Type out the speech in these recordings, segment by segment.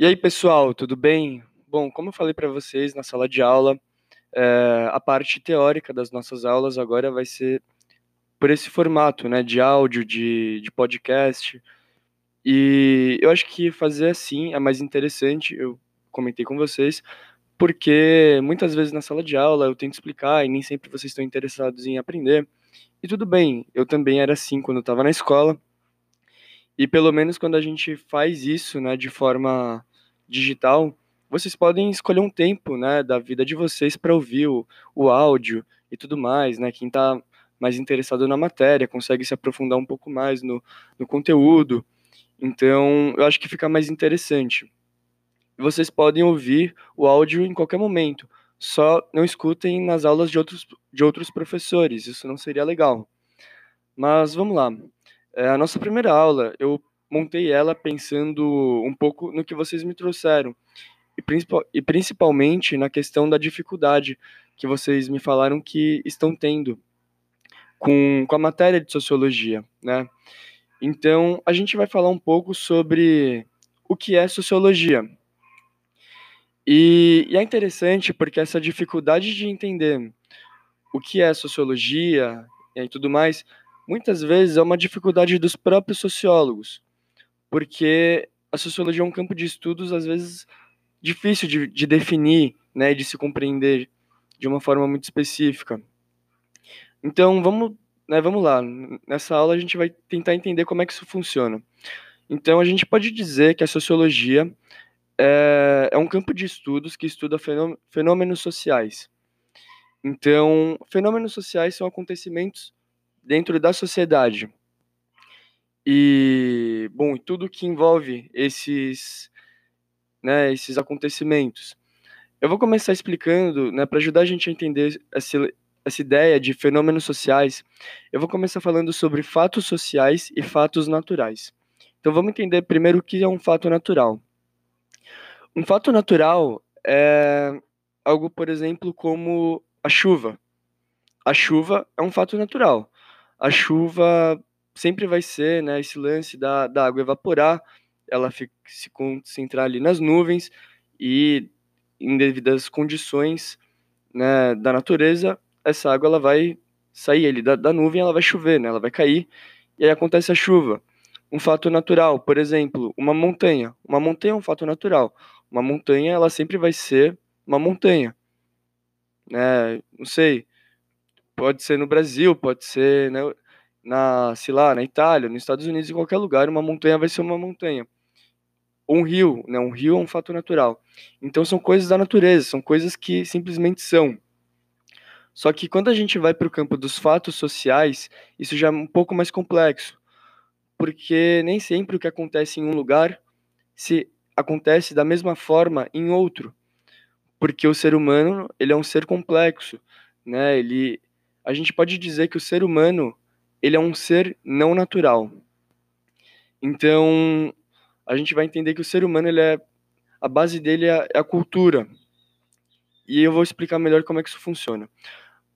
E aí, pessoal, tudo bem? Bom, como eu falei para vocês na sala de aula, é, a parte teórica das nossas aulas agora vai ser por esse formato, né, de áudio, de, de podcast. E eu acho que fazer assim é mais interessante, eu comentei com vocês, porque muitas vezes na sala de aula eu tento explicar e nem sempre vocês estão interessados em aprender. E tudo bem, eu também era assim quando eu estava na escola. E pelo menos quando a gente faz isso, né, de forma digital, vocês podem escolher um tempo, né, da vida de vocês para ouvir o, o áudio e tudo mais, né? Quem está mais interessado na matéria consegue se aprofundar um pouco mais no, no conteúdo. Então, eu acho que fica mais interessante. Vocês podem ouvir o áudio em qualquer momento, só não escutem nas aulas de outros, de outros professores, isso não seria legal. Mas vamos lá. É, a nossa primeira aula, eu montei ela pensando um pouco no que vocês me trouxeram, e, principal, e principalmente na questão da dificuldade que vocês me falaram que estão tendo com, com a matéria de sociologia, né? Então, a gente vai falar um pouco sobre o que é sociologia. E, e, é interessante porque essa dificuldade de entender o que é sociologia e tudo mais muitas vezes é uma dificuldade dos próprios sociólogos, porque a sociologia é um campo de estudos, às vezes, difícil de, de definir, né, de se compreender de uma forma muito específica. Então, vamos, né, vamos lá. Nessa aula a gente vai tentar entender como é que isso funciona. Então, a gente pode dizer que a sociologia é, é um campo de estudos que estuda fenômenos sociais. Então, fenômenos sociais são acontecimentos dentro da sociedade. E, bom, tudo que envolve esses, né, esses acontecimentos. Eu vou começar explicando, né, para ajudar a gente a entender essa, essa ideia de fenômenos sociais. Eu vou começar falando sobre fatos sociais e fatos naturais. Então vamos entender primeiro o que é um fato natural. Um fato natural é algo, por exemplo, como a chuva. A chuva é um fato natural a chuva sempre vai ser né, esse lance da, da água evaporar, ela fica, se concentrar ali nas nuvens e em devidas condições né, da natureza, essa água ela vai sair ali da, da nuvem, ela vai chover, né, ela vai cair e aí acontece a chuva. Um fato natural, por exemplo, uma montanha. Uma montanha é um fato natural. Uma montanha, ela sempre vai ser uma montanha. Né? Não sei, Pode ser no Brasil, pode ser né, na, sei lá, na Itália, nos Estados Unidos, em qualquer lugar, uma montanha vai ser uma montanha. Um rio, né, um rio é um fato natural. Então são coisas da natureza, são coisas que simplesmente são. Só que quando a gente vai para o campo dos fatos sociais, isso já é um pouco mais complexo, porque nem sempre o que acontece em um lugar se acontece da mesma forma em outro, porque o ser humano ele é um ser complexo, né? Ele a gente pode dizer que o ser humano ele é um ser não natural. Então, a gente vai entender que o ser humano ele é a base dele é, é a cultura. E eu vou explicar melhor como é que isso funciona.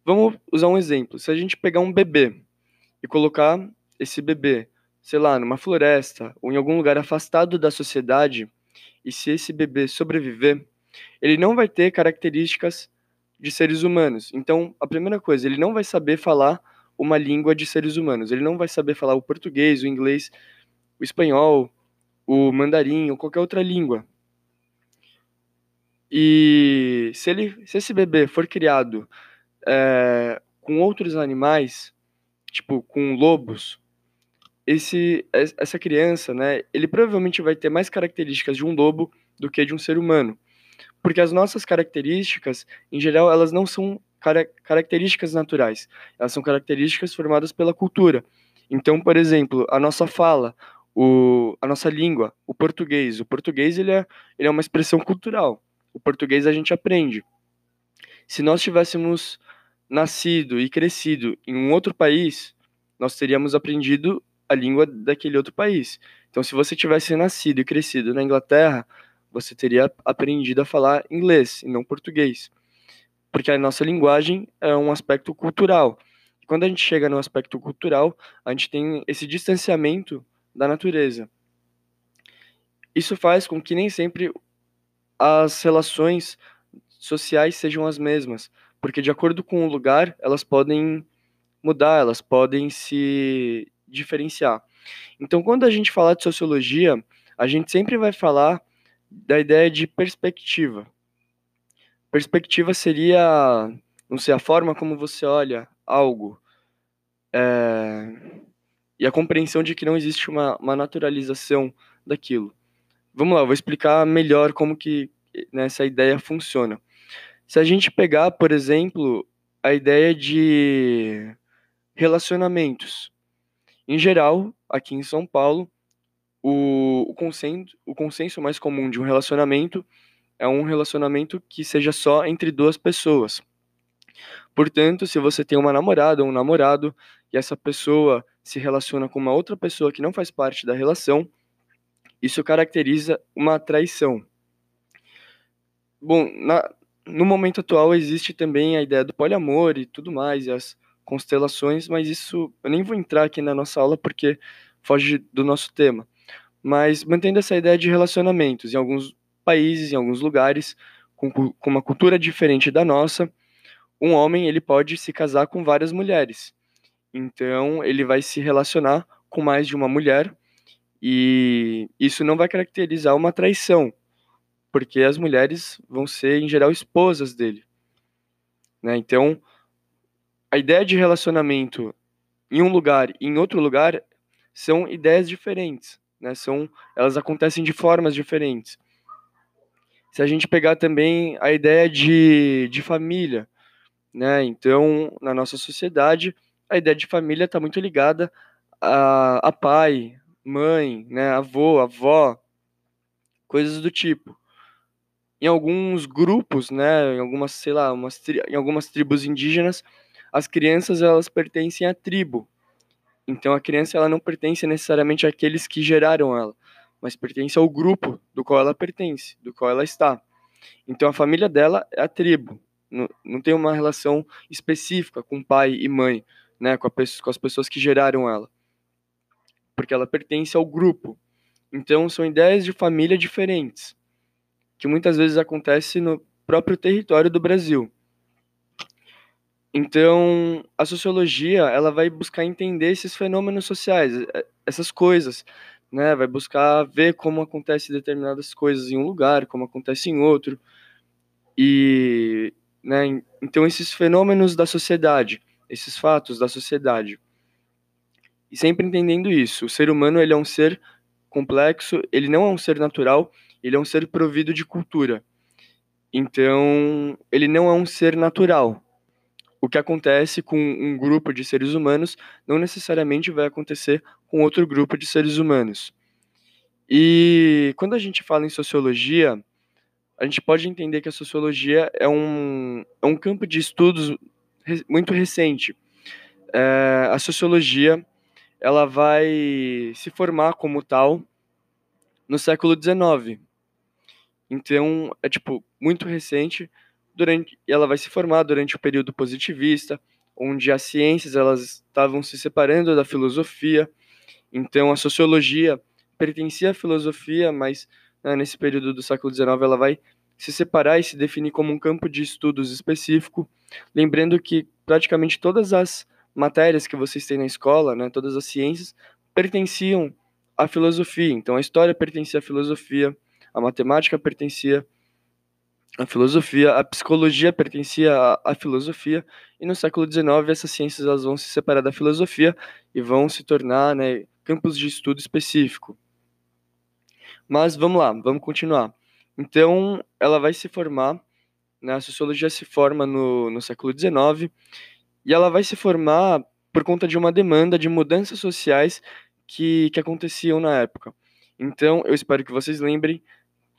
Vamos usar um exemplo. Se a gente pegar um bebê e colocar esse bebê, sei lá, numa floresta ou em algum lugar afastado da sociedade, e se esse bebê sobreviver, ele não vai ter características de seres humanos. Então, a primeira coisa, ele não vai saber falar uma língua de seres humanos. Ele não vai saber falar o português, o inglês, o espanhol, o mandarim ou qualquer outra língua. E se, ele, se esse bebê for criado é, com outros animais, tipo com lobos, esse, essa criança, né, ele provavelmente vai ter mais características de um lobo do que de um ser humano porque as nossas características, em geral, elas não são cara características naturais, elas são características formadas pela cultura. Então, por exemplo, a nossa fala, o, a nossa língua, o português. O português ele é, ele é uma expressão cultural. O português a gente aprende. Se nós tivéssemos nascido e crescido em um outro país, nós teríamos aprendido a língua daquele outro país. Então, se você tivesse nascido e crescido na Inglaterra, você teria aprendido a falar inglês e não português. Porque a nossa linguagem é um aspecto cultural. E quando a gente chega no aspecto cultural, a gente tem esse distanciamento da natureza. Isso faz com que nem sempre as relações sociais sejam as mesmas, porque de acordo com o lugar, elas podem mudar, elas podem se diferenciar. Então, quando a gente falar de sociologia, a gente sempre vai falar da ideia de perspectiva. Perspectiva seria, não sei, a forma como você olha algo. É, e a compreensão de que não existe uma, uma naturalização daquilo. Vamos lá, eu vou explicar melhor como que né, essa ideia funciona. Se a gente pegar, por exemplo, a ideia de relacionamentos. Em geral, aqui em São Paulo, o, o, consenso, o consenso mais comum de um relacionamento é um relacionamento que seja só entre duas pessoas. Portanto, se você tem uma namorada ou um namorado e essa pessoa se relaciona com uma outra pessoa que não faz parte da relação, isso caracteriza uma traição. Bom, na, no momento atual existe também a ideia do poliamor e tudo mais, e as constelações, mas isso eu nem vou entrar aqui na nossa aula porque foge do nosso tema. Mas mantendo essa ideia de relacionamentos, em alguns países, em alguns lugares, com, com uma cultura diferente da nossa, um homem ele pode se casar com várias mulheres. Então ele vai se relacionar com mais de uma mulher e isso não vai caracterizar uma traição, porque as mulheres vão ser em geral esposas dele. Né? Então a ideia de relacionamento em um lugar e em outro lugar são ideias diferentes, né? São, elas acontecem de formas diferentes. Se a gente pegar também a ideia de, de família, né? Então, na nossa sociedade, a ideia de família está muito ligada a, a pai, mãe, né? Avô, avó, coisas do tipo em alguns grupos, né, em algumas, sei lá, umas, em algumas tribos indígenas, as crianças elas pertencem à tribo. Então a criança ela não pertence necessariamente àqueles que geraram ela, mas pertence ao grupo do qual ela pertence, do qual ela está. Então a família dela é a tribo. Não, não tem uma relação específica com pai e mãe, né, com, a, com as pessoas que geraram ela. Porque ela pertence ao grupo. Então são ideias de família diferentes, que muitas vezes acontece no próprio território do Brasil. Então, a sociologia, ela vai buscar entender esses fenômenos sociais, é, essas coisas, né? Vai buscar ver como acontece determinadas coisas em um lugar, como acontece em outro. E, né, então esses fenômenos da sociedade, esses fatos da sociedade. E sempre entendendo isso, o ser humano ele é um ser complexo, ele não é um ser natural, ele é um ser provido de cultura. Então, ele não é um ser natural, o que acontece com um grupo de seres humanos não necessariamente vai acontecer com outro grupo de seres humanos. E quando a gente fala em sociologia, a gente pode entender que a sociologia é um, é um campo de estudos muito recente. É, a sociologia ela vai se formar como tal no século XIX. Então, é tipo muito recente durante ela vai se formar durante o período positivista, onde as ciências elas estavam se separando da filosofia. Então a sociologia pertencia à filosofia, mas né, nesse período do século XIX ela vai se separar e se definir como um campo de estudos específico, lembrando que praticamente todas as matérias que vocês têm na escola, né, todas as ciências, pertenciam à filosofia. Então a história pertencia à filosofia, a matemática pertencia a filosofia, a psicologia pertencia à, à, filosofia, e no século XIX essas ciências elas vão se separar da filosofia e vão se tornar né, campos de estudo específico. Mas vamos lá, vamos continuar. Então, ela vai se formar, né, a sociologia se forma no, no século XIX, e ela vai se formar por conta de uma demanda de mudanças sociais que, que aconteciam na época. Então, eu espero que vocês lembrem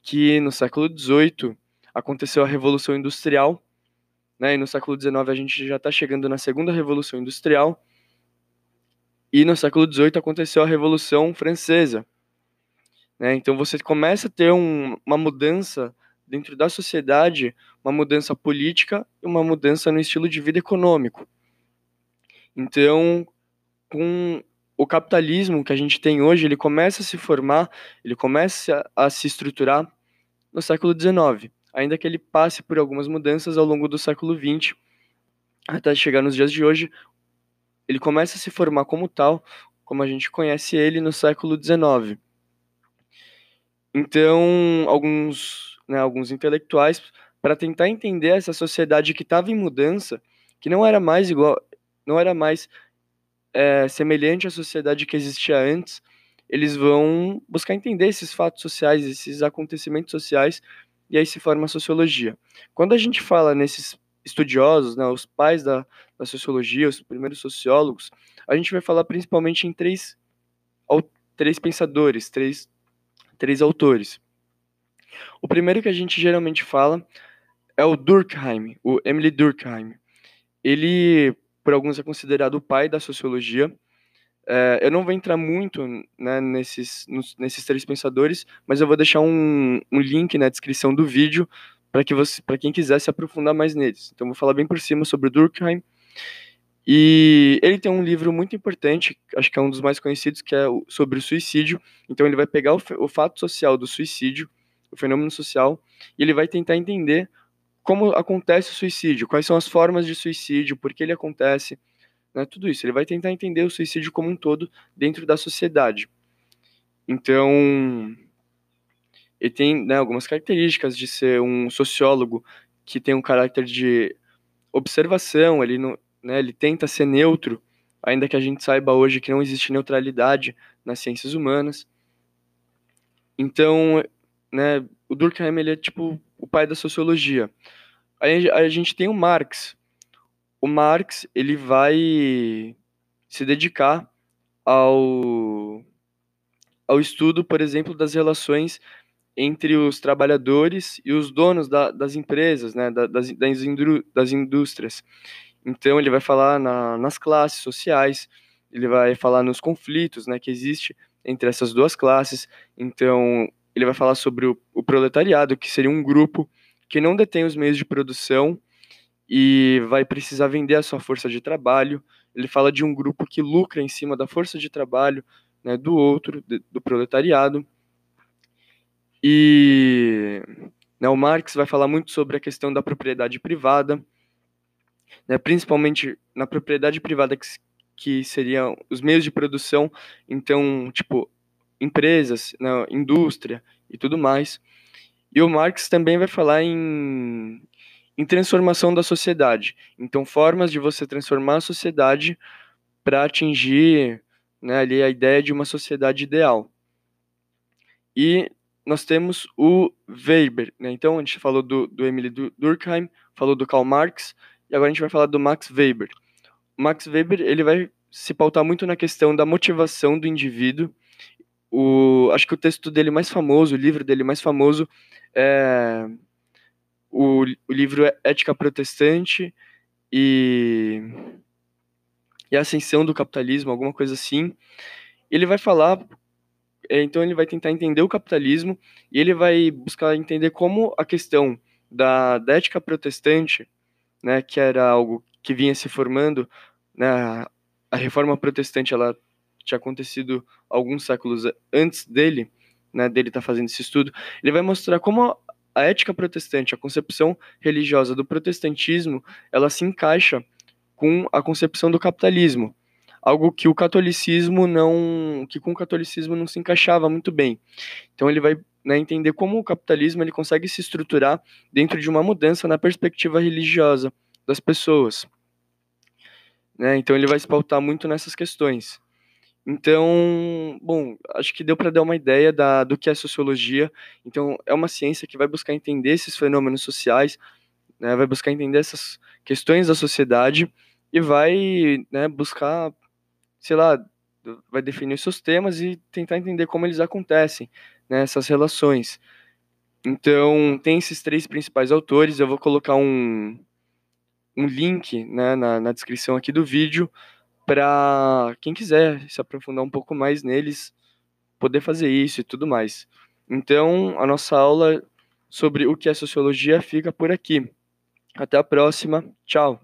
que no século XVIII aconteceu a Revolução Industrial, né? E no século XIX a gente já está chegando na Segunda Revolução Industrial. E no século XVIII aconteceu a Revolução Francesa. Né? Então você começa a ter um, uma mudança dentro da sociedade, uma mudança política e uma mudança no estilo de vida econômico. Então, com o capitalismo que a gente tem hoje, ele começa a se formar, ele começa a, se estruturar no século XIX, ainda que ele passe por algumas mudanças ao longo do século XX, até chegar nos dias de hoje, ele começa a se formar como tal, como a gente conhece ele no século XIX. Então, alguns, né, alguns intelectuais, para tentar entender essa sociedade que estava em mudança, que não era mais igual, não era mais é, semelhante à sociedade que existia antes, eles vão buscar entender esses fatos sociais, esses acontecimentos sociais, e aí se forma a sociologia. Quando a gente fala nesses estudiosos, né, os pais da, da sociologia, os primeiros sociólogos, a gente vai falar principalmente em três, três pensadores, três, três autores. O primeiro que a gente geralmente fala é o Durkheim, o Emily Durkheim. Ele, por alguns, é considerado o pai da sociologia. É, eu não vou entrar muito né, nesses, nos, nesses três pensadores, mas eu vou deixar um, um link na descrição do vídeo para que você, para quem quiser se aprofundar mais neles. Então vou falar bem por cima sobre Durkheim. E ele tem um livro muito importante, acho que é um dos mais conhecidos, que é sobre o suicídio. Então ele vai pegar o, o fato social do suicídio, o fenômeno social, e ele vai tentar entender como acontece o suicídio, quais são as formas de suicídio, por que ele acontece, né, tudo isso. Ele vai tentar entender o suicídio como um todo dentro da sociedade. Então, ele tem né, algumas características de ser um sociólogo que tem um caráter de observação, ele, não, né, ele tenta ser neutro, ainda que a gente saiba hoje que não existe neutralidade nas ciências humanas. Então, né, o Durkheim ele é tipo o pai da sociologia. Aí a gente tem o Marx. O Marx ele vai se dedicar ao, ao estudo, por exemplo, das relações entre os trabalhadores e os donos da, das empresas, né, das, das, das indústrias. Então ele vai falar na, nas classes sociais, ele vai falar nos conflitos né, que existe entre essas duas classes. Então ele vai falar sobre o, o proletariado, que seria um grupo que não detém os meios de produção e vai precisar vender a sua força de trabalho. Ele fala de um grupo que lucra em cima da força de trabalho né, do outro, de, do proletariado. E né, o Marx vai falar muito sobre a questão da propriedade privada, né, principalmente na propriedade privada que, que seriam os meios de produção, então, tipo, empresas, né, indústria e tudo mais. E o Marx também vai falar em, em transformação da sociedade. Então, formas de você transformar a sociedade para atingir né, ali a ideia de uma sociedade ideal. E nós temos o Weber. Né? Então, a gente falou do, do Emily Durkheim, falou do Karl Marx, e agora a gente vai falar do Max Weber. O Max Weber ele vai se pautar muito na questão da motivação do indivíduo. O, acho que o texto dele mais famoso, o livro dele mais famoso é o, o livro é Ética Protestante e, e a Ascensão do Capitalismo, alguma coisa assim. Ele vai falar é, então ele vai tentar entender o capitalismo e ele vai buscar entender como a questão da, da ética protestante, né, que era algo que vinha se formando, né, a reforma protestante ela tinha acontecido alguns séculos antes dele, né, dele estar tá fazendo esse estudo, ele vai mostrar como a ética protestante, a concepção religiosa do protestantismo, ela se encaixa com a concepção do capitalismo algo que o catolicismo não, que com o catolicismo não se encaixava muito bem. Então ele vai né, entender como o capitalismo ele consegue se estruturar dentro de uma mudança na perspectiva religiosa das pessoas. Né, então ele vai se pautar muito nessas questões. Então, bom, acho que deu para dar uma ideia da, do que é sociologia. Então, é uma ciência que vai buscar entender esses fenômenos sociais, né, vai buscar entender essas questões da sociedade e vai né, buscar sei lá, vai definir seus temas e tentar entender como eles acontecem, né, essas relações. Então, tem esses três principais autores, eu vou colocar um, um link né, na, na descrição aqui do vídeo para quem quiser se aprofundar um pouco mais neles, poder fazer isso e tudo mais. Então, a nossa aula sobre o que é sociologia fica por aqui. Até a próxima. Tchau.